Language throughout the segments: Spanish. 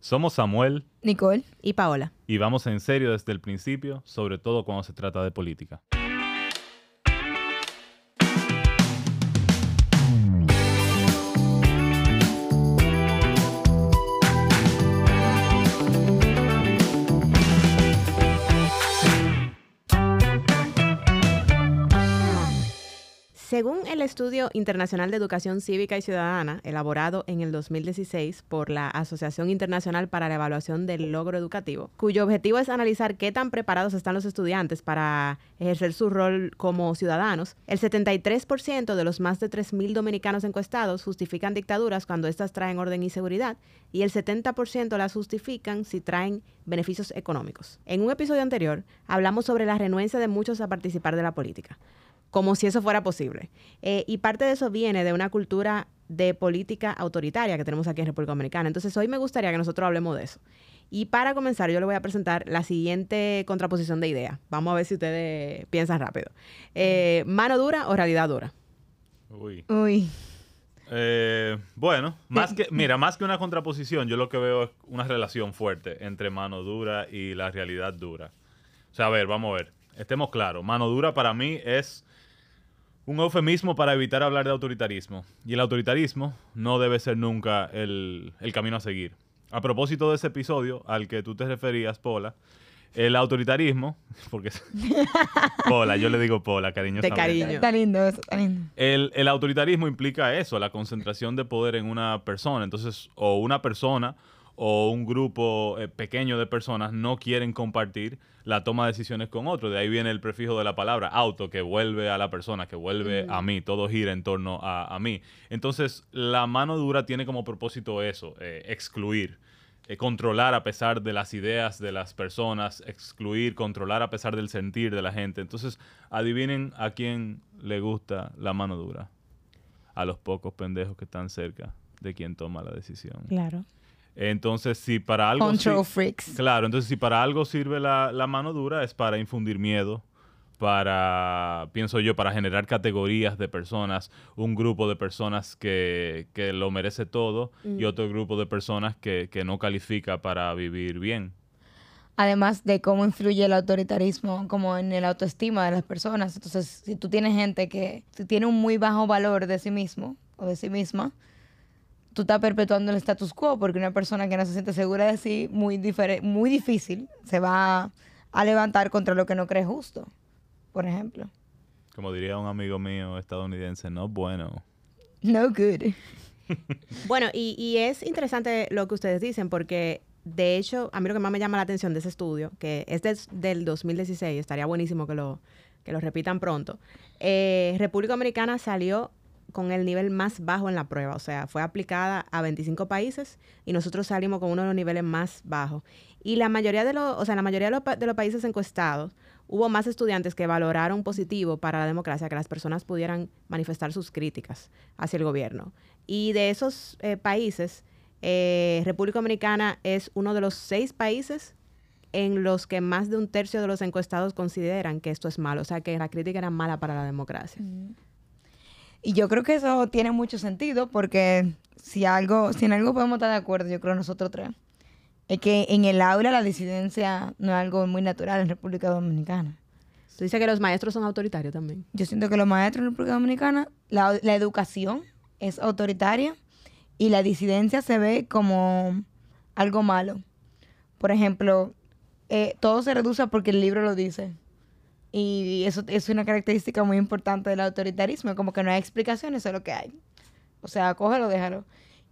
Somos Samuel Nicole. Y Paola. y vamos en serio desde el principio, sobre todo cuando se trata de política. El Estudio Internacional de Educación Cívica y Ciudadana, elaborado en el 2016 por la Asociación Internacional para la Evaluación del Logro Educativo, cuyo objetivo es analizar qué tan preparados están los estudiantes para ejercer su rol como ciudadanos, el 73% de los más de 3.000 dominicanos encuestados justifican dictaduras cuando éstas traen orden y seguridad, y el 70% las justifican si traen beneficios económicos. En un episodio anterior hablamos sobre la renuencia de muchos a participar de la política como si eso fuera posible. Eh, y parte de eso viene de una cultura de política autoritaria que tenemos aquí en República Dominicana. Entonces hoy me gustaría que nosotros hablemos de eso. Y para comenzar, yo le voy a presentar la siguiente contraposición de ideas. Vamos a ver si ustedes piensan rápido. Eh, ¿Mano dura o realidad dura? Uy. Uy. Eh, bueno, más que, mira, más que una contraposición, yo lo que veo es una relación fuerte entre mano dura y la realidad dura. O sea, a ver, vamos a ver. Estemos claros. Mano dura para mí es un eufemismo para evitar hablar de autoritarismo. Y el autoritarismo no debe ser nunca el, el camino a seguir. A propósito de ese episodio al que tú te referías, Pola, el autoritarismo, porque Pola, yo le digo Pola, cariño. De cariño. Está lindo eso, está lindo. El, el autoritarismo implica eso, la concentración de poder en una persona. Entonces, o una persona o un grupo eh, pequeño de personas no quieren compartir la toma de decisiones con otro. De ahí viene el prefijo de la palabra auto, que vuelve a la persona, que vuelve a mí. Todo gira en torno a, a mí. Entonces, la mano dura tiene como propósito eso, eh, excluir. eh, controlar a pesar de las ideas de las personas, excluir, controlar a pesar del sentir de la gente. Entonces, adivinen a quién le gusta la mano dura. A los pocos pendejos que están cerca de quien toma la decisión. Claro. Entonces, si para algo... Control si- freaks. Claro, entonces si para algo sirve la, la mano dura es para infundir miedo, para, pienso yo, para generar categorías de personas, un grupo de personas que, que lo merece todo y otro grupo de personas que, que no califica para vivir bien. Además de cómo influye el autoritarismo como en el autoestima de las personas. Entonces, si tú tienes gente que tiene un muy bajo valor de sí mismo o de sí misma, tú estás perpetuando el status quo porque una persona que no se siente segura de sí, muy, muy difícil, se va a levantar contra lo que no cree justo, por ejemplo. Como diría un amigo mío estadounidense, no bueno. No good. Bueno, y, y es interesante lo que ustedes dicen porque, de hecho, a mí lo que más me llama la atención de ese estudio, que es des- del 2016, estaría buenísimo que lo, que lo repitan pronto, eh, República Dominicana salió con el nivel más bajo en la prueba, o sea, fue aplicada a 25 países y nosotros salimos con uno de los niveles más bajos. Y la mayoría de los, o sea, la mayoría de los, de los países encuestados, hubo más estudiantes que valoraron positivo para la democracia, que las personas pudieran manifestar sus críticas hacia el gobierno. Y de esos eh, países, eh, República Dominicana es uno de los seis países en los que más de un tercio de los encuestados consideran que esto es malo, o sea, que la crítica era mala para la democracia. Y yo creo que eso tiene mucho sentido porque si algo, si en algo podemos estar de acuerdo, yo creo nosotros tres, es que en el aula la disidencia no es algo muy natural en República Dominicana. Tú dices que los maestros son autoritarios también. Yo siento que los maestros en República Dominicana, la, la educación es autoritaria y la disidencia se ve como algo malo. Por ejemplo, eh, todo se reduce porque el libro lo dice. Y eso es una característica muy importante del autoritarismo, como que no hay explicaciones, es lo que hay. O sea, cógelo, déjalo.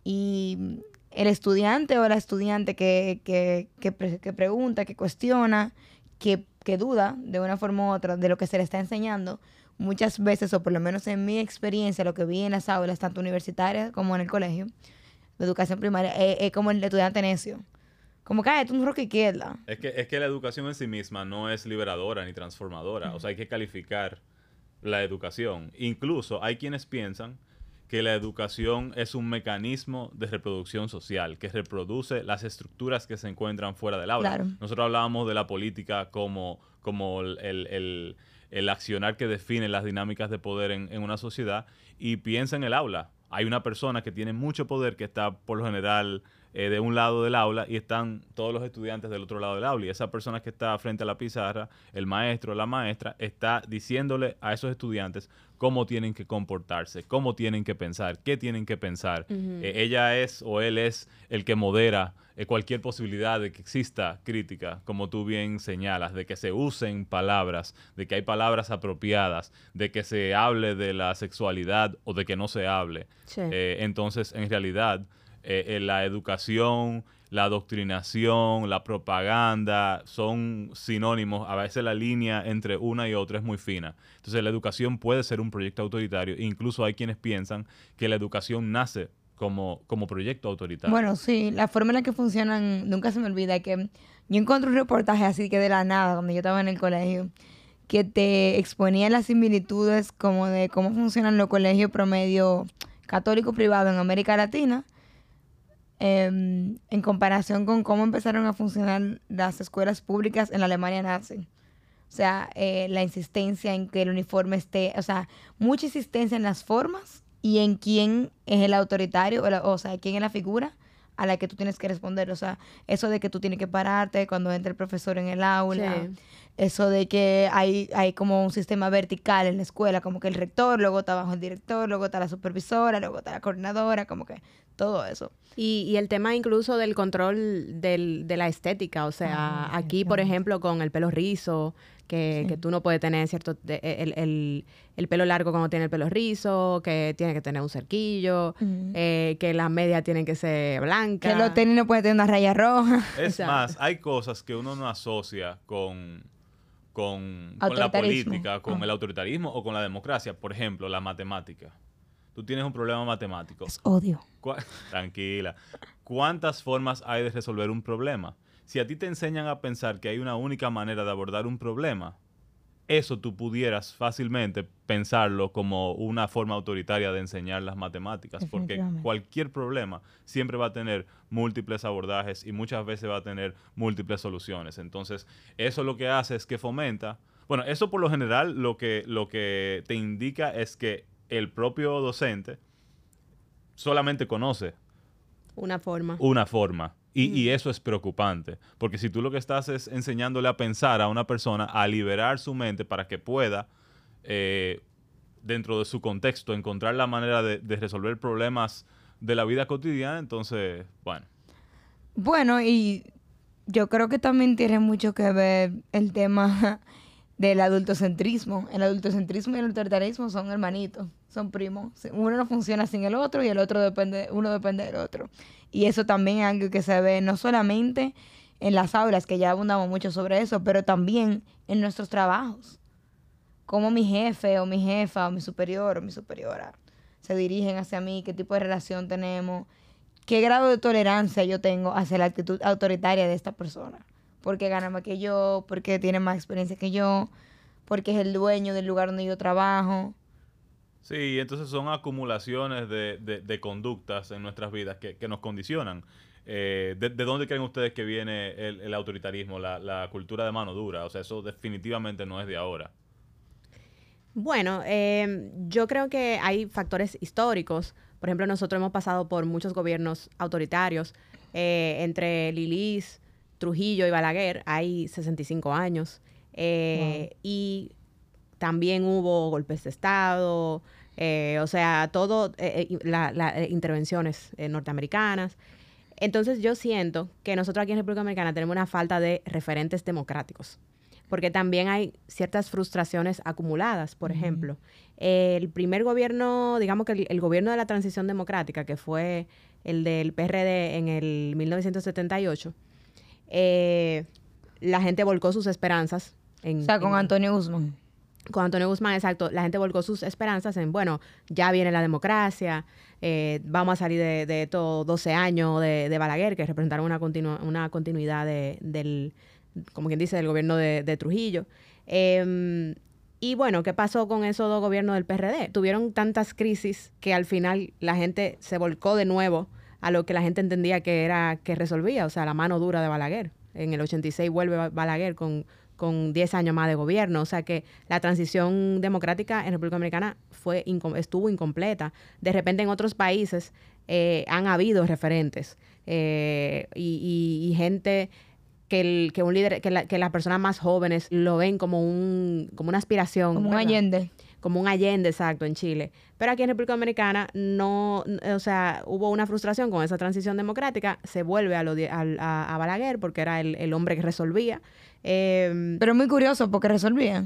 Y el estudiante o la estudiante que, que, que, pre- que pregunta, que cuestiona, que, que duda de una forma u otra de lo que se le está enseñando, muchas veces, o por lo menos en mi experiencia, lo que vi en las aulas, tanto universitarias como en el colegio, de educación primaria, es, es como el estudiante necio. Como que, "Ay, tú un roca izquierda. Es que, es que la educación en sí misma no es liberadora ni transformadora. O sea, hay que calificar la educación. Incluso hay quienes piensan que la educación es un mecanismo de reproducción social, que reproduce las estructuras que se encuentran fuera del aula. Claro. Nosotros hablábamos de la política como, como el, el- el- el accionar que define las dinámicas de poder en, en una sociedad y piensa en el aula. hay una persona que tiene mucho poder que está por lo general eh, de un lado del aula y están todos los estudiantes del otro lado del aula. Y esa persona que está frente a la pizarra, el maestro o la maestra, está diciéndole a esos estudiantes cómo tienen que comportarse, cómo tienen que pensar, qué tienen que pensar. Eh, ella es o él es el que modera eh, cualquier posibilidad de que exista crítica, como tú bien señalas, de que se usen palabras, de que hay palabras apropiadas, de que se hable de la sexualidad o de que no se hable. entonces, en realidad, eh, la educación, la adoctrinación, la propaganda son sinónimos. A veces la línea entre una y otra es muy fina. Entonces la educación puede ser un proyecto autoritario. Incluso hay quienes piensan que la educación nace como, como proyecto autoritario. Bueno, sí, la forma en la que funcionan, nunca se me olvida que yo encontré un reportaje así que de la nada, cuando yo estaba en el colegio, que te exponía las similitudes como de cómo funcionan los colegios promedio católico privado en América Latina Em, en comparación con cómo empezaron a funcionar las escuelas públicas en la Alemania nazi. O sea, eh, la insistencia en que el uniforme esté, o sea, mucha insistencia en las formas y en quién es el autoritario, o, o sea, quién es la figura a la que tú tienes que responder. O sea, eso de que tú tienes que pararte cuando entra el profesor en el aula. Eso de que hay, hay como un sistema vertical en la escuela, como que el rector, luego está abajo el director, luego está la supervisora, luego está la coordinadora, como que todo eso. Y, y el tema incluso del control del, de la estética, o sea, ah, aquí, por ejemplo, con el pelo rizo, que, que, tú no puedes tener cierto el, el, el, pelo largo cuando tiene el pelo rizo, que tiene que tener un cerquillo, eh, que las medias tienen que ser blancas. Que los tenis no pueden tener una raya roja. Es más, hay cosas que uno no asocia con, con, con la política, con ah. el autoritarismo o con la democracia. Por ejemplo, la matemática tú tienes un problema matemático. Es odio. Tranquila. ¿Cuántas formas hay de resolver un problema? Si a ti te enseñan a pensar que hay una única manera de abordar un problema, eso tú pudieras fácilmente pensarlo como una forma autoritaria de enseñar las matemáticas, porque cualquier problema siempre va a tener múltiples abordajes y muchas veces va a tener múltiples soluciones. Entonces, eso lo que hace es que fomenta, bueno, eso por lo general lo que, lo que te indica es que el propio docente solamente conoce una forma. Una forma. Y, eso es preocupante, porque si tú lo que estás es enseñándole a pensar a una persona, a liberar su mente para que pueda, eh, dentro de su contexto, encontrar la manera de, de resolver problemas de la vida cotidiana, entonces, bueno. Bueno, y yo creo que también tiene mucho que ver el tema del adultocentrismo. El adultocentrismo y el autoritarismo son hermanitos son primos. Uno no funciona sin el otro y el otro depende, uno depende del otro. Y eso también es algo que se ve no solamente en las aulas, que ya abundamos mucho sobre eso, pero también en nuestros trabajos. Cómo mi jefe o mi jefa o mi superior o mi superiora se dirigen hacia mí, qué tipo de relación tenemos, qué grado de tolerancia yo tengo hacia la actitud autoritaria de esta persona. Porque gana más que yo, porque tiene más experiencia que yo, porque es el dueño del lugar donde yo trabajo Sí, entonces son acumulaciones de, conductas en nuestras vidas que, nos condicionan. Eh, de, dónde creen ustedes que viene el, autoritarismo, la, cultura de mano dura? O sea, eso definitivamente no es de ahora. Bueno, em, yo creo que hay factores históricos. Por ejemplo, nosotros hemos pasado por muchos gobiernos autoritarios. Eh, entre Lilis, Trujillo y Balaguer hay 65 años. Eh, y también hubo golpes de Estado, eh, o sea, todo, eh, las eh, intervenciones norteamericanas. Entonces yo siento que nosotros aquí en República Dominicana tenemos una falta de referentes democráticos, porque también hay ciertas frustraciones acumuladas. Por ejemplo, el primer gobierno, digamos que el, gobierno de la transición democrática, que fue el del PRD en el 1978, la gente volcó sus esperanzas. En, o sea, con Antonio Guzmán con Antonio Guzmán, exacto, la gente volcó sus esperanzas en, bueno, ya viene la democracia, eh, vamos a salir de, de estos 12 años de, Balaguer, que representaron una, una continuidad del, como quien dice, del gobierno de, Trujillo. Em, y bueno, ¿qué pasó con esos dos gobiernos del PRD? Tuvieron tantas crisis que al final la gente se volcó de nuevo a lo que la gente entendía que era que resolvía, o sea, la mano dura de Balaguer. En el 86 vuelve Balaguer con con 10 años más de gobierno. O sea que la transición democrática en República Dominicana fue estuvo incompleta. De repente en otros países eh, han habido referentes eh, y, gente que, el, que un líder, que, que, las personas más jóvenes lo ven como un como una aspiración. Como un Allende. Como un Allende, exacto, en Chile. Pero aquí en República Dominicana no, o sea, hubo una frustración con esa transición democrática, se vuelve a, lo a, a, Balaguer porque era el, el hombre que resolvía. Eh, Pero muy curioso porque resolvía.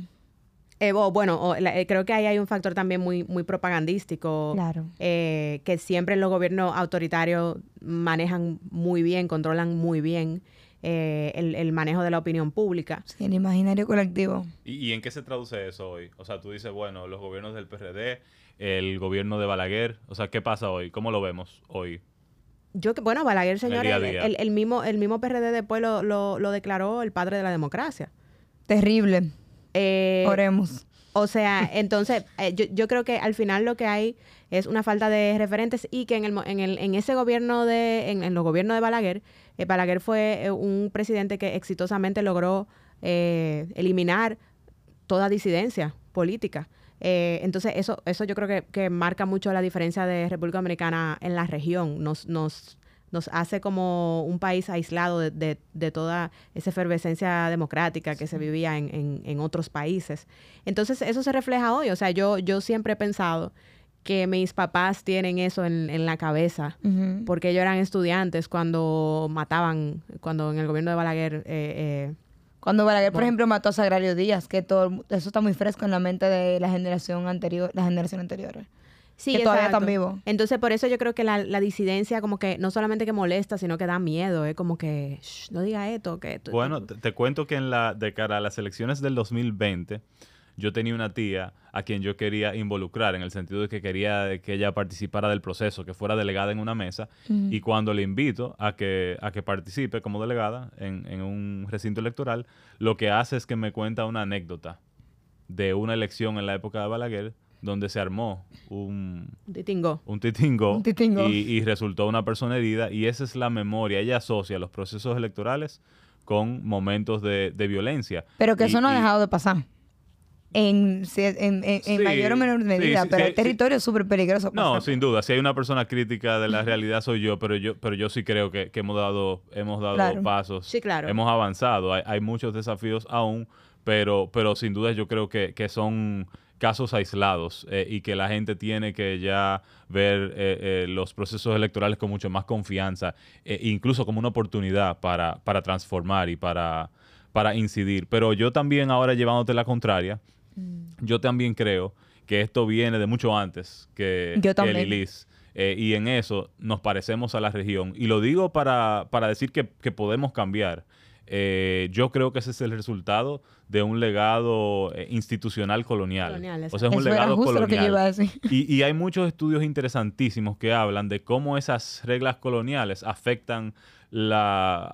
Eh, bueno, eh, creo que ahí hay un factor también muy, muy propagandístico. Claro. Eh, que siempre los gobiernos autoritarios manejan muy bien, controlan muy bien el, manejo de la opinión pública. Sí, el imaginario colectivo. ¿Y, en qué se traduce eso hoy? O sea, tú dices, bueno, los gobiernos del PRD, el gobierno de Balaguer, o sea, ¿qué pasa hoy? ¿Cómo lo vemos hoy? Yo que, bueno, Balaguer, señor, el, mismo, el mismo PRD después lo, lo declaró el padre de la democracia. Terrible. Eh, Oremos. O sea, entonces, eh, yo, yo, creo que al final lo que hay es una falta de referentes y que en, el, en, el, en ese gobierno de, en, los gobiernos de Balaguer, eh, Balaguer fue un presidente que exitosamente logró eliminar toda disidencia política. entonces, eso, eso yo creo que, que, marca mucho la diferencia de República Dominicana en la región. Nos, nos nos hace como un país aislado de, de, toda esa efervescencia democrática que se vivía en, en, otros países. Entonces, eso se refleja hoy. O sea, yo, yo siempre he pensado que mis papás tienen eso en, en la cabeza, porque ellos eran estudiantes cuando mataban, cuando en el gobierno de Balaguer... Eh, eh, cuando Balaguer, por ejemplo, mató a Sagrario Díaz, que todo eso está muy fresco en la mente de la generación anterior, la generación anterior. Sí, que todavía están vivos. Entonces, por eso yo creo que la, disidencia como que no solamente que molesta, sino que da miedo. Es como que, no diga esto. que Bueno, te, cuento que en la, de cara a las elecciones del 2020, yo tenía una tía a quien yo quería involucrar en el sentido de que quería que ella participara del proceso, que fuera delegada en una mesa. Y cuando le invito a que, a que participe como delegada en, en un recinto electoral, lo que hace es que me cuenta una anécdota de una elección en la época de Balaguer donde se armó un, titingo, un titingo, Y, resultó una persona herida y esa es la memoria. Ella asocia los procesos electorales con momentos de, violencia. Pero que eso no ha dejado de pasar. En, en, mayor o menor medida, pero el territorio es súper peligroso. No, sin duda. Si hay una persona crítica de la realidad soy yo, pero yo, pero yo sí creo que, hemos dado, hemos dado pasos. Sí, claro. Hemos avanzado. Hay, hay, muchos desafíos aún, pero, pero sin duda yo creo que, que son casos aislados eh, y que la gente tiene que ya ver eh, eh, los procesos electorales con mucho más confianza, incluso como una oportunidad para, para transformar y para, para incidir. Pero yo también ahora llevándote la contraria, mm. yo también creo que esto viene de mucho antes que, el ILIS. y en eso nos parecemos a la región. Y lo digo para, para decir que, que podemos cambiar. Eh, yo creo que ese es el resultado de un legado eh, institucional colonial. o sea, es un legado colonial. Y, hay muchos estudios interesantísimos que hablan de cómo esas reglas coloniales afectan la,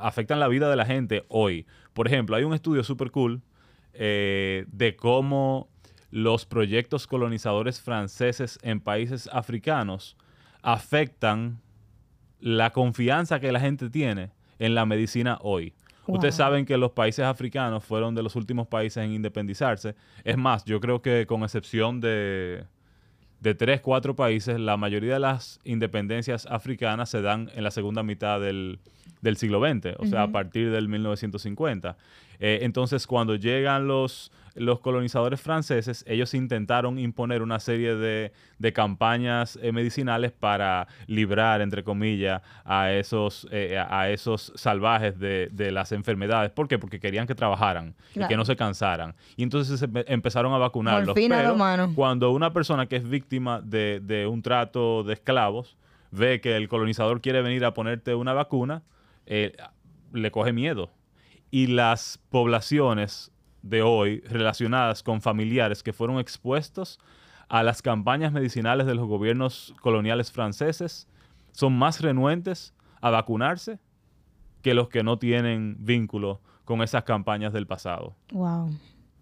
afectan la vida de la gente hoy. Por ejemplo, hay un estudio súper cool eh, de cómo los proyectos colonizadores franceses en países africanos afectan la confianza que la gente tiene en la medicina hoy. Ustedes saben que los países africanos fueron de los últimos países en independizarse. Es más, yo creo que con excepción de, de tres, cuatro países, la mayoría de las independencias africanas se dan en la segunda mitad del, del siglo XX, o sea, a partir del 1950. Eh, entonces, cuando llegan los, los colonizadores franceses, ellos intentaron imponer una serie de, campañas eh, medicinales para librar, entre comillas, a esos, eh, a esos salvajes de, las enfermedades. ¿Por qué? Porque querían que trabajaran y que no se cansaran. Y entonces empezaron a vacunarlos. Pero cuando una persona que es víctima de, de un trato de esclavos ve que el colonizador quiere venir a ponerte una vacuna, eh, le coge miedo. Y las poblaciones de hoy relacionadas con familiares que fueron expuestos a las campañas medicinales de los gobiernos coloniales franceses son más renuentes a vacunarse que los que no tienen vínculo con esas campañas del pasado. Wow.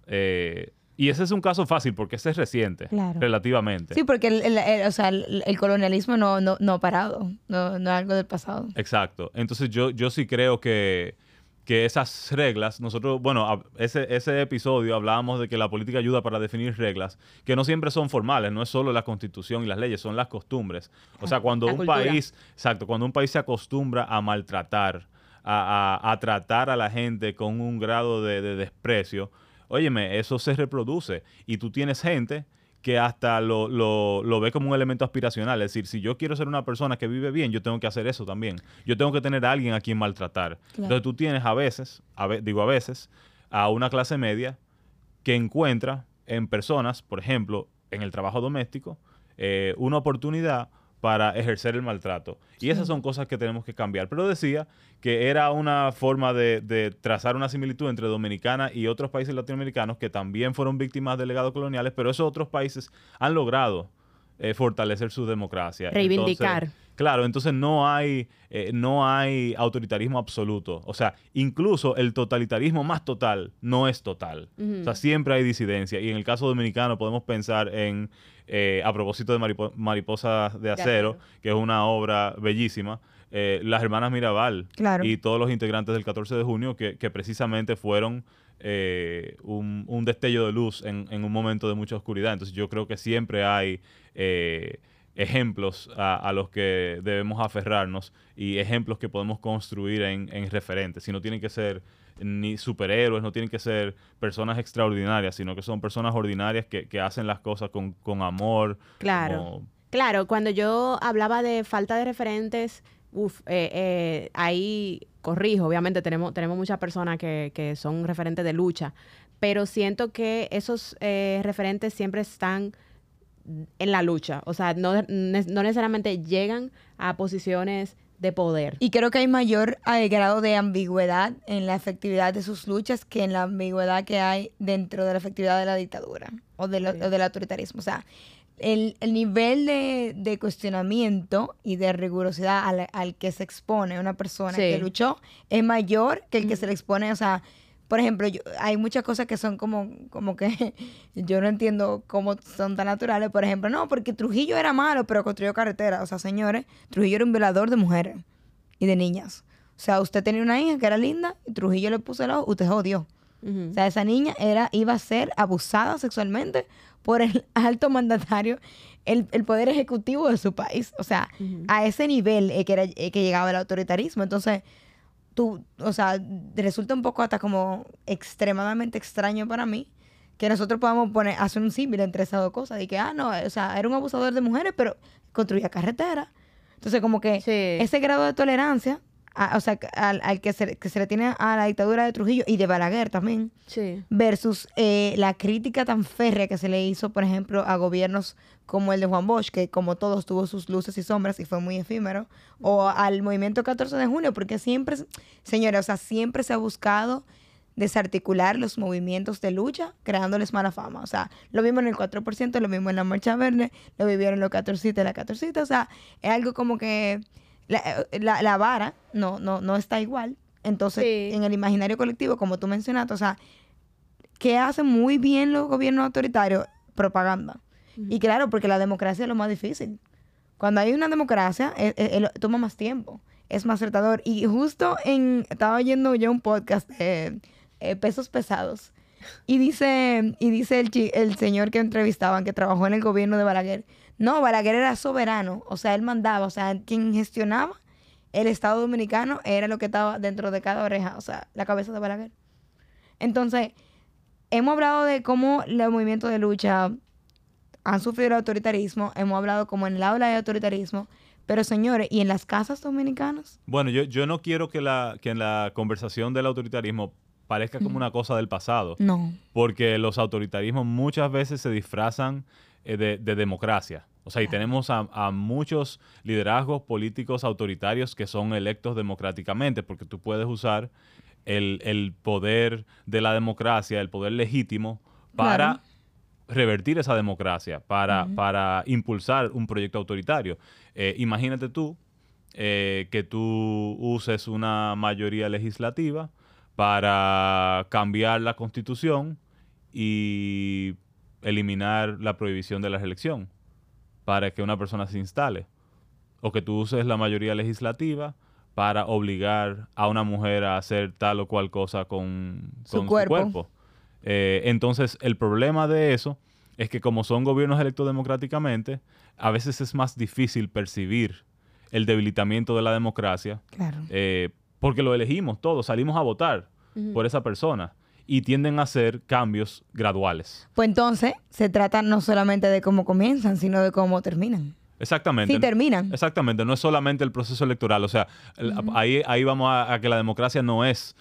Eh, y ese es un caso fácil porque ese es reciente, relativamente. Sí, porque el, colonialismo no, no, ha parado, no, no, es algo del pasado. Exacto. Entonces yo, yo sí creo que, que esas reglas, nosotros, bueno, ese, ese episodio hablábamos de que la política ayuda para definir reglas, que no siempre son formales, no es solo la constitución y las leyes, son las costumbres. O sea, cuando La un cultura. país, exacto, cuando un país se acostumbra a maltratar, a, a- a tratar a la gente con un grado de, de desprecio, óyeme, eso se reproduce. Y tú tienes gente que hasta lo, lo- lo ve como un elemento aspiracional. Es decir, si yo quiero ser una persona que vive bien, yo tengo que hacer eso también. Yo tengo que tener a alguien a quien maltratar. Entonces tú tienes a veces, a ve- digo a veces, a una clase media que encuentra en personas, por ejemplo, en el trabajo doméstico, eh, una oportunidad para ejercer el maltrato. Y esas son cosas que tenemos que cambiar. Pero decía que era una forma de, de trazar una similitud entre Dominicana y otros países latinoamericanos que también fueron víctimas de legados coloniales, pero esos otros países han logrado eh, fortalecer su democracia. Reivindicar. Entonces, Claro, entonces no hay, eh, no hay autoritarismo absoluto. O sea, incluso el totalitarismo más total no es total. O sea, siempre hay disidencia. Y en el caso dominicano podemos pensar en, eh, a propósito de Maripo- Mariposas de Acero, Acero. que es una obra bellísima, eh, las hermanas Mirabal Claro. y todos los integrantes del 14 de junio que, que precisamente fueron eh, un, un destello de luz en, en un momento de mucha oscuridad. Entonces yo creo que siempre hay eh, ejemplos a, a los que debemos aferrarnos y ejemplos que podemos construir en, en referentes. Si no tienen que ser ni superhéroes, no tienen que ser personas extraordinarias, sino que son personas ordinarias que, que hacen las cosas con, con amor. Claro. como- Claro, cuando yo hablaba de falta de referentes, uf, eh, eh, ahí corrijo, obviamente tenemos, tenemos muchas personas que, que son referentes de lucha, pero siento que esos eh, referentes siempre están en la lucha, o sea, no, no necesariamente llegan a posiciones de poder. Y creo que hay mayor eh, grado de ambigüedad en la efectividad de sus luchas que en la ambigüedad que hay dentro de la efectividad de la dictadura o, de lo- Sí. o del autoritarismo. O sea, el, el nivel de, de cuestionamiento y de rigurosidad al, al que se expone una persona Sí. que luchó es mayor que el que se le expone, o sea, por ejemplo, yo- hay muchas cosas que son como, como que yo no entiendo cómo son tan naturales. Por ejemplo, no, porque Trujillo era malo, pero construyó carreteras. O sea, señores, Trujillo era un violador de mujeres y de niñas. O sea, usted tenía una hija que era linda y Trujillo le puso el ojo, usted jodió. O sea, esa niña era, iba a ser abusada sexualmente por el alto mandatario, el, el poder ejecutivo de su país. O sea, a ese nivel eh, que, era, eh, que llegaba el autoritarismo. Entonces, tú, o sea, resulta un poco hasta como extremadamente extraño para mí que nosotros podamos poner, hacer un símil entre esas dos cosas. Y que, ah, no, o sea, era un abusador de mujeres, pero construía carreteras. Entonces, como que Sí. ese grado de tolerancia, a- o sea, al, al que, se, que se le tiene a la dictadura de Trujillo y de Balaguer también, Sí. versus eh, la crítica tan férrea que se le hizo, por ejemplo, a gobiernos como el de Juan Bosch, que como todos tuvo sus luces y sombras y fue muy efímero, o al movimiento 14 de junio, porque siempre, señores, o sea, siempre se ha buscado desarticular los movimientos de lucha, creándoles mala fama. O sea, lo vimos en el 4%, lo vimos en la Marcha Verde, lo vivieron los 14 de la 14 o sea, es algo como que la, la- la vara no, no, no está igual. Entonces, Sí. en el imaginario colectivo, como tú mencionaste, o sea, que hacen muy bien los gobiernos autoritarios? Propaganda. Y claro, porque la democracia es lo más difícil. Cuando hay una democracia, eh, eh, eh, toma más tiempo, es más retador. Y justo en, estaba oyendo yo un podcast de eh, pesos pesados. Y dice, y dice el, el señor que entrevistaban, que trabajó en el gobierno de Balaguer, no, Balaguer era soberano, o sea, él mandaba, o sea, quien gestionaba el Estado Dominicano era lo que estaba dentro de cada oreja, o sea, la cabeza de Balaguer. Entonces, hemos hablado de cómo los movimientos de lucha han sufrido el autoritarismo, hemos hablado como en el aula hay autoritarismo, pero señores, ¿y en las casas dominicanas? Bueno, yo, yo no quiero que, la, que en la conversación del autoritarismo parezca como una cosa del pasado, No. porque los autoritarismos muchas veces se disfrazan eh, de, de democracia. O sea, y tenemos a, a muchos liderazgos políticos autoritarios que son electos democráticamente, porque tú puedes usar el, el poder de la democracia, el poder legítimo, para Claro. revertir esa democracia, para, para impulsar un proyecto autoritario. Eh, imagínate tú eh, que tú uses una mayoría legislativa para cambiar la constitución y eliminar la prohibición de la reelección para que una persona se instale. O que tú uses la mayoría legislativa para obligar a una mujer a hacer tal o cual cosa con, Su con cuerpo. Eh, entonces, el problema de eso es que como son gobiernos electos democráticamente, a veces es más difícil percibir el debilitamiento de la democracia Claro. eh, porque lo elegimos todos, salimos a votar por esa persona y tienden a hacer cambios graduales. Pues entonces se trata no solamente de cómo comienzan, sino de cómo terminan. Exactamente. Sí, terminan. Exactamente, no es solamente el proceso electoral, o sea, el- ahí, ahí vamos a, a que la democracia no es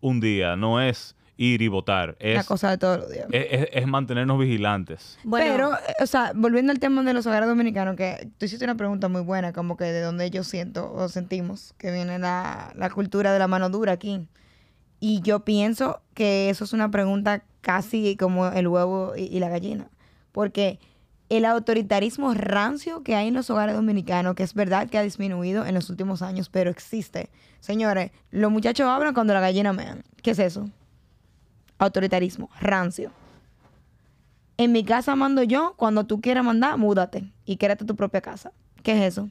un día, no es ir y votar, es, cosa de todos los días. es, es- es mantenernos vigilantes. Bueno, Pero, o sea, volviendo al tema de los hogares dominicanos, que tú hiciste una pregunta muy buena, como que de dónde yo siento o sentimos que viene la, la cultura de la mano dura aquí. Y yo pienso que eso es una pregunta casi como el huevo y, la gallina. Porque el autoritarismo rancio que hay en los hogares dominicanos, que es verdad que ha disminuido en los últimos años, pero existe. Señores, los muchachos hablan cuando la gallina mean. ¿Qué es eso? Autoritarismo, rancio. En mi casa mando yo, cuando tú quieras mandar, múdate y quédate tu propia casa. ¿Qué es eso?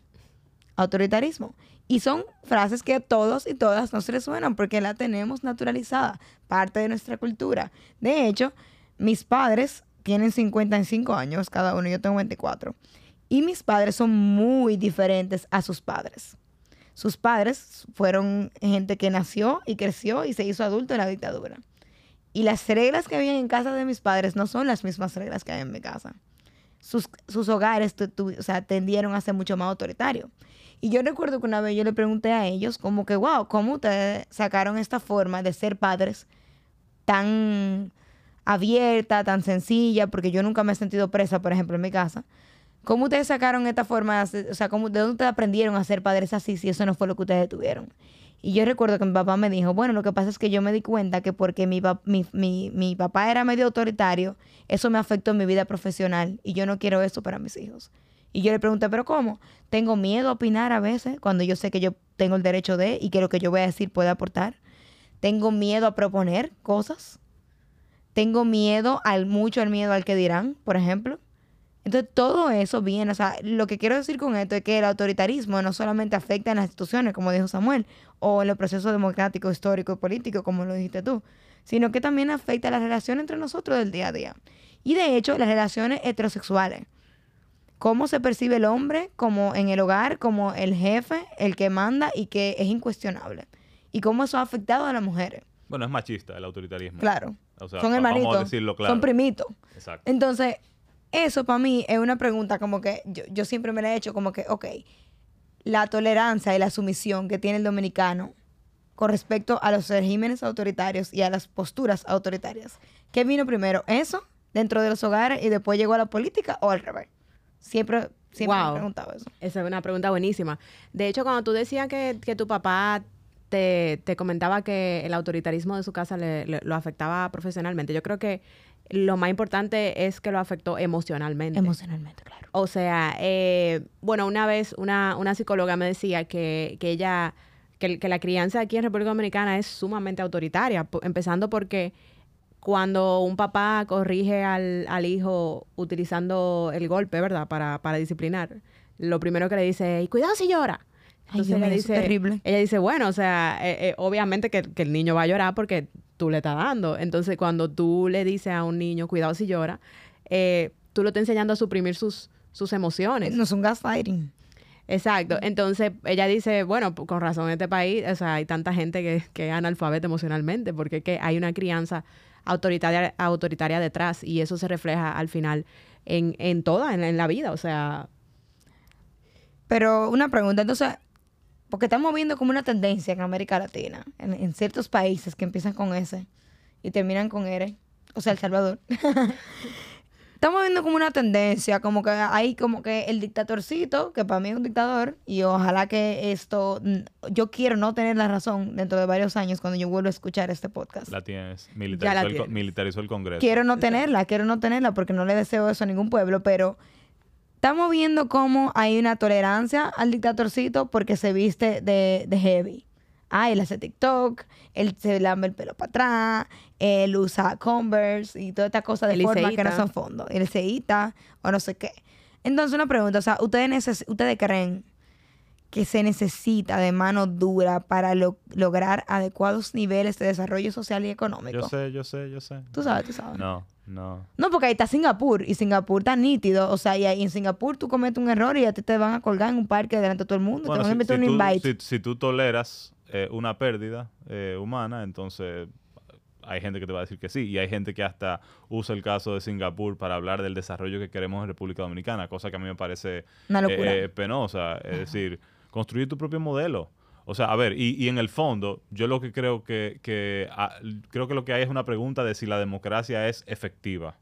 Autoritarismo. Y son frases que todos y todas nos resuenan porque la tenemos naturalizada, parte de nuestra cultura. De hecho, mis padres tienen 55 años cada uno, yo tengo 24. Y mis padres son muy diferentes a sus padres. Sus padres fueron gente que nació y creció y se hizo adulto en la dictadura. Y las reglas que había en casa de mis padres no son las mismas reglas que hay en mi casa. Sus, sus hogares o sea, tendieron a ser mucho más autoritarios. Y yo recuerdo que una vez yo le pregunté a ellos como que, wow, ¿cómo ustedes sacaron esta forma de ser padres tan abierta, tan sencilla? Porque yo nunca me he sentido presa, por ejemplo, en mi casa. ¿Cómo ustedes sacaron esta forma de o sea, ¿cómo, de dónde ustedes aprendieron a ser padres así si eso no fue lo que ustedes tuvieron? Y yo recuerdo que mi papá me dijo, bueno, lo que pasa es que yo me di cuenta que porque mi, mi, mi, mi papá era medio autoritario, eso me afectó en mi vida profesional y yo no quiero eso para mis hijos. Y yo le pregunté, ¿pero cómo? Tengo miedo a opinar a veces cuando yo sé que yo tengo el derecho de y que lo que yo voy a decir puede aportar. Tengo miedo a proponer cosas. Tengo miedo al mucho, el miedo al que dirán, por ejemplo. Entonces, todo eso viene, o sea, lo que quiero decir con esto es que el autoritarismo no solamente afecta en las instituciones, como dijo Samuel, o en los procesos democráticos, históricos y políticos, como lo dijiste tú, sino que también afecta las relaciones entre nosotros del día a día. Y de hecho, las relaciones heterosexuales. Cómo se percibe el hombre como en el hogar, como el jefe, el que manda y que es incuestionable. Y cómo eso ha afectado a las mujeres. Bueno, es machista el autoritarismo. Claro. O sea, son hermanitos. Vamos a decirlo claro. Son primitos. Exacto. Entonces, eso para mí es una pregunta como que yo, yo siempre me la he hecho como que, ok, la tolerancia y la sumisión que tiene el dominicano con respecto a los regímenes autoritarios y a las posturas autoritarias. ¿Qué vino primero? ¿Eso dentro de los hogares y después llegó a la política o al revés? Siempre, siempre me he preguntado eso. Esa es una pregunta buenísima. De hecho, cuando tú decías que, que tu papá te, te comentaba que el autoritarismo de su casa le- le- lo afectaba profesionalmente, yo creo que lo más importante es que lo afectó emocionalmente. Emocionalmente, claro. O sea, eh, bueno, una vez una, una psicóloga me decía que, que ella, que, que la crianza aquí en República Dominicana es sumamente autoritaria, empezando porque cuando un papá corrige al, al hijo utilizando el golpe, ¿verdad? Para, para disciplinar, lo primero que le dice es, "Y cuidado si llora. Ay, Entonces Dios ella mío, eso es dice, terrible. ella dice, bueno, o sea, eh, eh, obviamente que, que el niño va a llorar porque tú le estás dando. Entonces, cuando tú le dices a un niño, cuidado si llora, eh, tú lo estás enseñando a suprimir sus, sus emociones. No es un gaslighting. Exacto. Entonces, ella dice, bueno, con razón en este país, o sea, hay tanta gente que, que es analfabeta emocionalmente, porque es que hay una crianza autoritaria, autoritaria detrás y eso se refleja al final en, en toda, en, en la vida. O sea, Pero una pregunta, entonces, porque estamos viendo como una tendencia en América Latina, en, en ciertos países que empiezan con S y terminan con R, o sea, El Salvador. estamos viendo como una tendencia, como que hay como que el dictatorcito, que para mí es un dictador, y ojalá que esto, yo quiero no tener la razón dentro de varios años cuando yo vuelva a escuchar este podcast. La tienes. Ya Militarizó, la el, militarizó el Congreso. Quiero no tenerla, quiero no tenerla porque no le deseo eso a ningún pueblo, pero estamos viendo cómo hay una tolerancia al dictatorcito porque se viste de, de heavy. Ah, él hace TikTok, él se lambe el pelo para atrás, él usa Converse y toda esta cosa de El forma que no son fondos. El liceíta o no sé qué. Entonces, una pregunta, o sea, ¿ustedes, neces- ¿ustedes creen que se necesita de mano dura para lo- lograr adecuados niveles de desarrollo social y económico. Yo sé, yo sé, yo sé. Tú sabes, tú sabes. No, no. No, porque ahí está Singapur y Singapur está nítido. O sea, y ahí en Singapur tú cometes un error y a ti te van a colgar en un parque delante de todo el mundo. Bueno, te van a si, un tú, invite. si- si tú toleras eh, una pérdida eh, humana, entonces hay gente que te va a decir que sí. Y hay gente que hasta usa el caso de Singapur para hablar del desarrollo que queremos en República Dominicana, cosa que a mí me parece Una locura. eh, penosa. Es decir, construir tu propio modelo. O sea, a ver, y, y en el fondo, yo lo que creo que, que ah, creo que lo que hay es una pregunta de si la democracia es efectiva.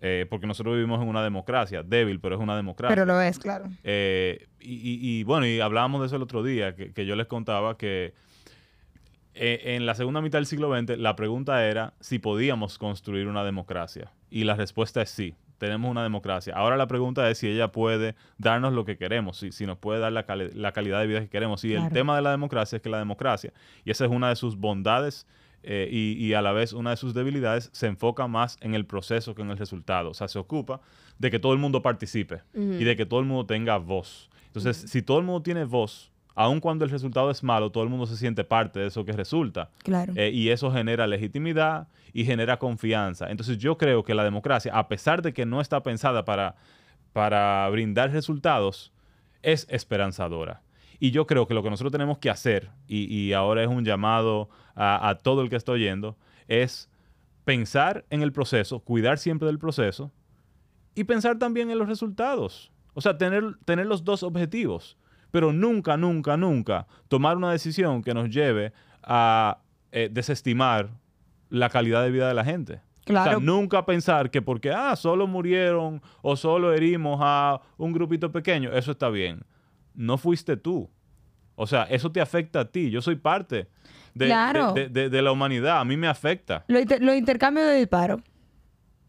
Eh, porque nosotros vivimos en una democracia, débil, pero es una democracia. Pero lo es, claro. Eh, y, y- y, bueno, y hablábamos de eso el otro día, que, que yo les contaba que eh, en la segunda mitad del siglo XX la pregunta era si podíamos construir una democracia. Y la respuesta es sí, tenemos una democracia. Ahora la pregunta es si ella puede darnos lo que queremos, si, si nos puede dar la, cali- la calidad de vida que queremos. Y el tema de la democracia es que la democracia, y esa es una de sus bondades eh, y, y a la vez una de sus debilidades, se enfoca más en el proceso que en el resultado. O sea, se ocupa de que todo el mundo participe y de que todo el mundo tenga voz. Entonces, si todo el mundo tiene voz, aun cuando el resultado es malo, todo el mundo se siente parte de eso que resulta. Claro. Eh, y eso genera legitimidad y genera confianza. Entonces yo creo que la democracia, a pesar de que no está pensada para, para brindar resultados, es esperanzadora. Y yo creo que lo que nosotros tenemos que hacer, y, y ahora es un llamado a, a todo el que está oyendo, es pensar en el proceso, cuidar siempre del proceso y pensar también en los resultados. O sea, tener, tener los dos objetivos, pero nunca, nunca, nunca tomar una decisión que nos lleve a eh, desestimar la calidad de vida de la gente. O Claro. sea, nunca pensar que porque, ah, solo murieron o solo herimos a un grupito pequeño, eso está bien. No fuiste tú. O sea, eso te afecta a ti. Yo soy parte de, Claro. de- de- de la humanidad. A mí me afecta. Inter- los intercambios de disparos.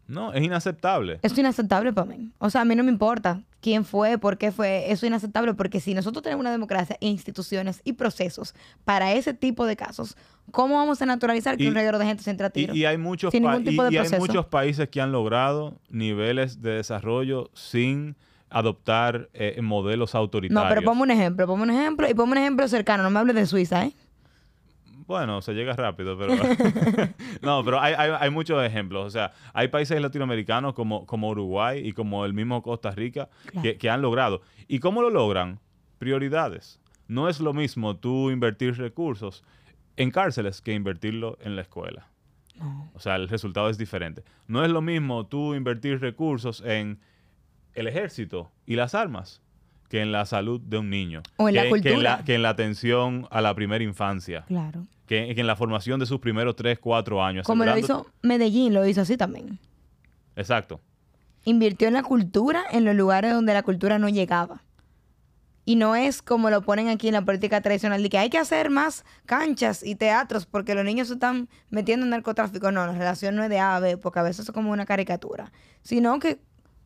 No, es inaceptable. Eso es inaceptable para mí. O sea, a mí no me importa quién fue, por qué fue. Eso es inaceptable porque si nosotros tenemos una democracia e instituciones y procesos para ese tipo de casos, ¿cómo vamos a naturalizar que Y- un reguero de gente se entre a tiro? Y, y hay muchos Sin pa- ningún tipo y- de y hay muchos países que han logrado niveles de desarrollo sin adoptar eh, modelos autoritarios. no, pero ponme un ejemplo, ponme un ejemplo y ponme un ejemplo cercano. No me hables de Suiza, ¿eh? Bueno, se llega rápido, pero... no, pero hay, hay- hay muchos ejemplos. O sea, hay países latinoamericanos como, como Uruguay y como el mismo Costa Rica Claro. que, que han logrado. ¿Y cómo lo logran? Prioridades. No es lo mismo tú invertir recursos en cárceles que invertirlo en la escuela. No. O sea, el resultado es diferente. No es lo mismo tú invertir recursos en el ejército y las armas que en la salud de un niño. O en la que, que en la, cultura. que en la atención a la primera infancia. Claro. Que, que en la formación de sus primeros 3, 4 años. Como lo hizo Medellín, lo hizo así también. Exacto. Invirtió en la cultura en los lugares donde la cultura no llegaba. Y no es como lo ponen aquí en la política tradicional, de que hay que hacer más canchas y teatros porque los niños se están metiendo en narcotráfico. No, la relación no es de A a B, porque a veces es como una caricatura. Sino que,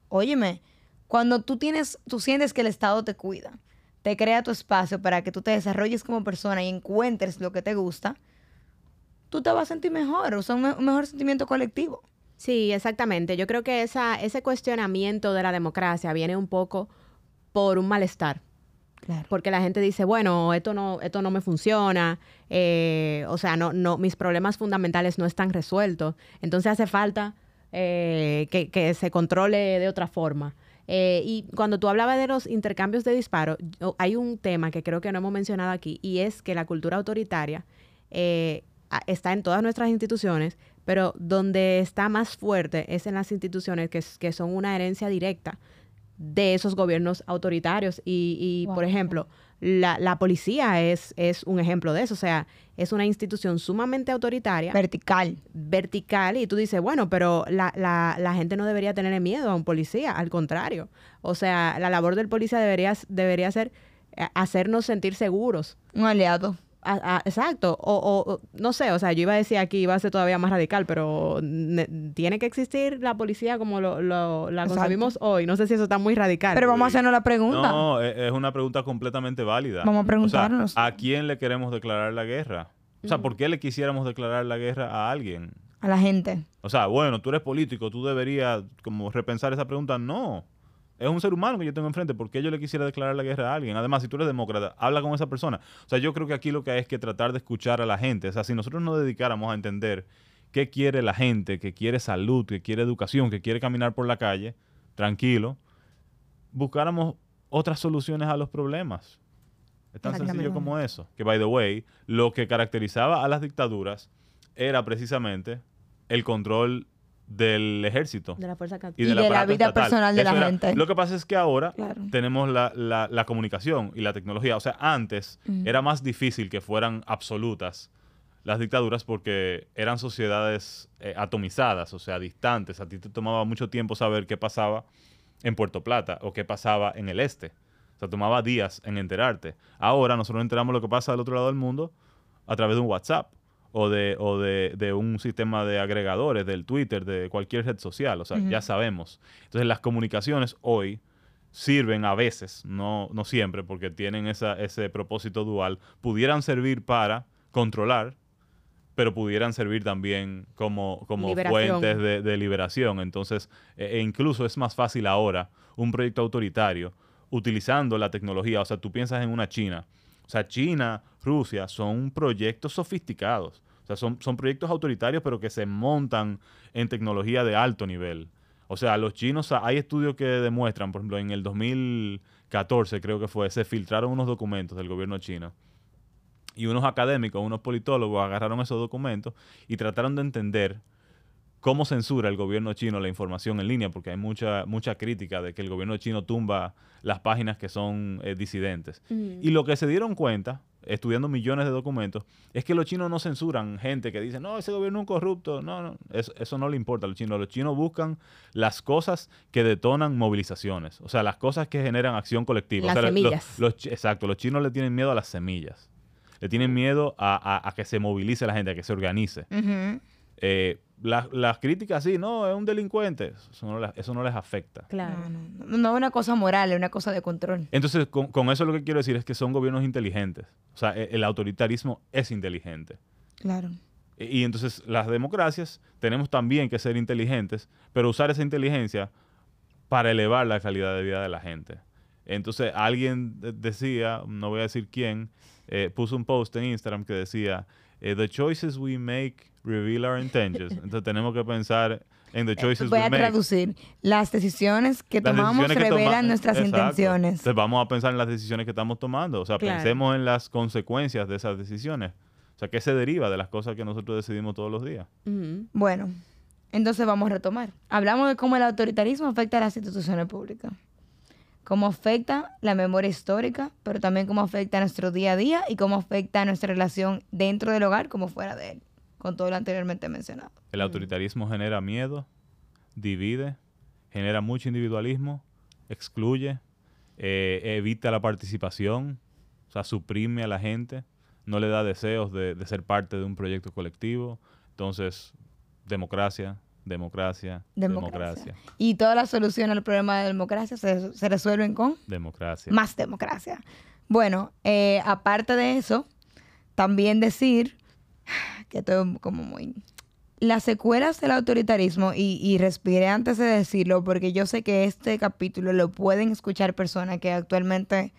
óyeme, cuando tú tienes, tú sientes que el Estado te cuida, te crea tu espacio para que tú te desarrolles como persona y encuentres lo que te gusta, tú te vas a sentir mejor, o sea, un, me- un mejor sentimiento colectivo. Sí, exactamente. Yo creo que esa, ese cuestionamiento de la democracia viene un poco por un malestar. Claro. Porque la gente dice, bueno, esto no, esto no me funciona, eh, o sea, no, no, mis problemas fundamentales no están resueltos. Entonces hace falta eh, que, que se controle de otra forma. Eh, y cuando tú hablabas de los intercambios de disparos, hay un tema que creo que no hemos mencionado aquí, y es que la cultura autoritaria eh, está en todas nuestras instituciones, pero donde está más fuerte es en las instituciones que, son una herencia directa de esos gobiernos autoritarios. Y, y, por ejemplo, la, la policía es, es un ejemplo de eso. O sea, es una institución sumamente autoritaria, Vertical. vertical, y tú dices, bueno, pero la, la, la gente no debería tener miedo a un policía, al contrario. O sea, la labor del policía debería, debería ser eh, hacernos sentir seguros. Un aliado. A- a- exacto. O, no sé, o sea, yo iba a decir aquí, iba a ser todavía más radical, pero ne- tiene que existir la policía como lo, lo- la concebimos hoy. No sé si eso está muy radical. Pero vamos a hacernos la pregunta. No, es, es una pregunta completamente válida. Vamos a O sea, preguntarnos. ¿a quién le queremos declarar la guerra? O sea, ¿por qué le quisiéramos declarar la guerra a alguien? A la gente. O sea, bueno, tú eres político, tú deberías como repensar esa pregunta. No. Es un ser humano que yo tengo enfrente. ¿Por qué yo le quisiera declarar la guerra a alguien? Además, si tú eres demócrata, habla con esa persona. O sea, yo creo que aquí lo que hay es que tratar de escuchar a la gente. O sea, si nosotros nos dedicáramos a entender qué quiere la gente, que quiere salud, que quiere educación, que quiere caminar por la calle, tranquilo, buscáramos otras soluciones a los problemas. Es tan sencillo como eso. Que, by the way, lo que caracterizaba a las dictaduras era precisamente el control del ejército. De la fuerza y de, la, vida personal de la gente. Lo que pasa es que ahora tenemos la, comunicación y la tecnología. O sea, antes era más difícil que fueran absolutas las dictaduras porque eran sociedades eh, atomizadas, o sea, distantes. A ti te tomaba mucho tiempo saber qué pasaba en Puerto Plata o qué pasaba en el este. O sea, tomaba días en enterarte. Ahora nosotros enteramos lo que pasa del otro lado del mundo a través de un WhatsApp o de, o de, un sistema de agregadores, del Twitter, de cualquier red social. O sea, ya sabemos. Entonces las comunicaciones hoy sirven a veces, no, no siempre, porque tienen esa, ese propósito dual, pudieran servir para controlar, pero pudieran servir también como, como fuentes de, liberación. Entonces, e, e incluso es más fácil ahora un proyecto autoritario utilizando la tecnología. O sea, tú piensas en una China o sea, China, Rusia son proyectos sofisticados. O sea, son, son proyectos autoritarios, pero que se montan en tecnología de alto nivel. O sea, los chinos, hay estudios que demuestran, por ejemplo, en el 2014 creo que fue, se filtraron unos documentos del gobierno chino. Y unos académicos, unos politólogos agarraron esos documentos y trataron de entender cómo censura el gobierno chino la información en línea, porque hay mucha, mucha crítica de que el gobierno chino tumba las páginas que son eh, disidentes. Y lo que se dieron cuenta, estudiando millones de documentos, es que los chinos no censuran gente que dice, no, ese gobierno es un corrupto. No, no, eso, no le importa a los chinos. Los chinos buscan las cosas que detonan movilizaciones, o sea, las cosas que generan acción colectiva. Las semillas. exacto, los chinos le tienen miedo a las semillas. Le tienen miedo a, que se movilice la gente, a que se organice las críticas, sí, no, es un delincuente, eso no, les afecta. Claro. No, es una cosa moral, es una cosa de control. Entonces, con, eso lo que quiero decir es que son gobiernos inteligentes. O sea, e, el, autoritarismo es inteligente. Claro. E, y, entonces, las democracias tenemos también que ser inteligentes, pero usar esa inteligencia para elevar la calidad de vida de la gente. Entonces, alguien decía, no voy a decir quién, eh, puso un post en Instagram que decía, eh, The choices we make reveal our intentions. Entonces tenemos que pensar en the choices Voy a traducir. Las decisiones que tomamos revelan nuestras intenciones. Entonces vamos a pensar en las decisiones que estamos tomando. O sea, pensemos en las consecuencias de esas decisiones. O sea, ¿qué se deriva de las cosas que nosotros decidimos todos los días? Bueno, entonces vamos a retomar. Hablamos de cómo el autoritarismo afecta a las instituciones públicas. Cómo afecta la memoria histórica, pero también cómo afecta nuestro día a día y cómo afecta nuestra relación dentro del hogar como fuera de él con todo lo anteriormente mencionado. El autoritarismo genera miedo, divide, genera mucho individualismo, excluye, eh, evita la participación, o sea, suprime a la gente, no le da deseos de, ser parte de un proyecto colectivo. Entonces, democracia, democracia, democracia. Y todas las soluciones al problema de democracia se, se resuelven con democracia. Más democracia. Bueno, eh, aparte de eso, también decir que todo como muy... Las secuelas del autoritarismo, y, y respiré antes de decirlo, porque yo sé que este capítulo lo pueden escuchar personas que actualmente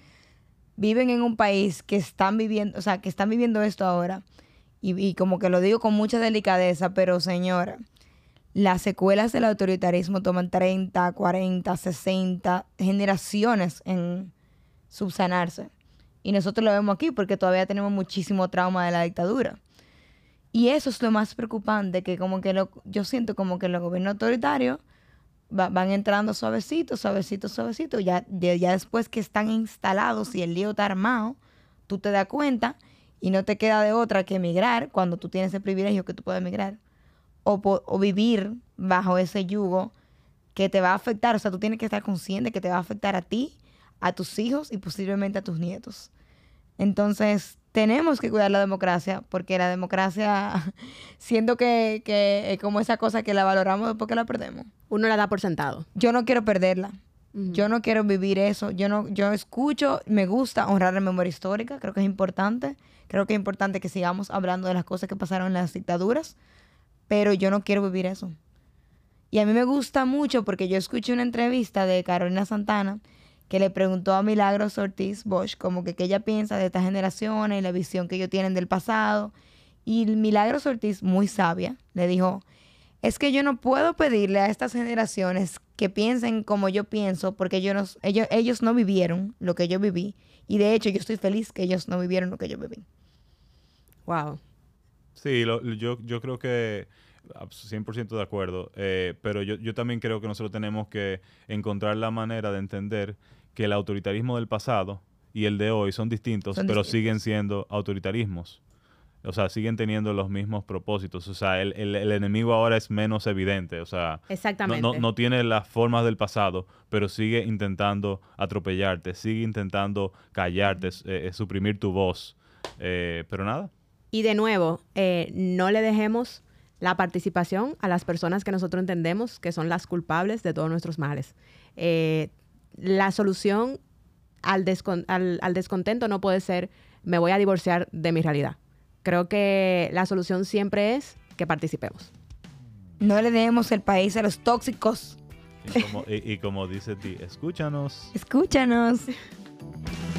viven en un país que están viviendo, o sea, que están viviendo esto ahora. Y, y como que lo digo con mucha delicadeza, pero señora, las secuelas del autoritarismo toman 30, 40, 60 generaciones en subsanarse. Y nosotros lo vemos aquí porque todavía tenemos muchísimo trauma de la dictadura. Y eso es lo más preocupante, que como que lo, yo siento como que los gobiernos autoritarios van entrando suavecito, suavecito, suavecito. Ya, ya después que están instalados y el lío está armado, tú te das cuenta y no te queda de otra que emigrar cuando tú tienes el privilegio que tú puedes emigrar. O, o vivir bajo ese yugo que te va a afectar. O sea, tú tienes que estar consciente que te va a afectar a ti, a tus hijos y posiblemente a tus nietos. Entonces, tenemos que cuidar la democracia, porque la democracia, siento que, que es como esa cosa que la valoramos después que la perdemos. Uno la da por sentado. Yo no quiero perderla. Yo no quiero vivir eso. Yo no, yo escucho, me gusta honrar la memoria histórica, creo que es importante. Creo que es importante que sigamos hablando de las cosas que pasaron en las dictaduras, pero yo no quiero vivir eso. Y a mí me gusta mucho porque yo escuché una entrevista de Carolina Santana que le preguntó a Milagros Ortiz Bosch como que qué ella piensa de estas generaciones y la visión que ellos tienen del pasado. Y Milagros Ortiz, muy sabia, le dijo, es que yo no puedo pedirle a estas generaciones que piensen como yo pienso porque ellos no, ellos, ellos no vivieron lo que yo viví. Y de hecho yo estoy feliz que ellos no vivieron lo que yo viví. Wow. Sí, lo- yo, yo creo que ah, 100% de acuerdo, eh, pero yo, yo también creo que nosotros tenemos que encontrar la manera de entender que el autoritarismo del pasado y el de hoy son distintos, Son pero distintos. siguen siendo autoritarismos. O sea, siguen teniendo los mismos propósitos. O sea, el, el- el enemigo ahora es menos evidente. O sea, no, Exactamente. no, no tiene las formas del pasado, pero sigue intentando atropellarte, sigue intentando callarte, eh, eh, suprimir tu voz. Eh, pero nada, Y de nuevo, eh, no le dejemos la participación a las personas que nosotros entendemos que son las culpables de todos nuestros males. Eh, la solución al, descon- al- al descontento no puede ser me voy a divorciar de mi realidad. Creo que la solución siempre es que participemos. No le demos el país a los tóxicos. y como, y- y como dice ti, escúchanos. Escúchanos.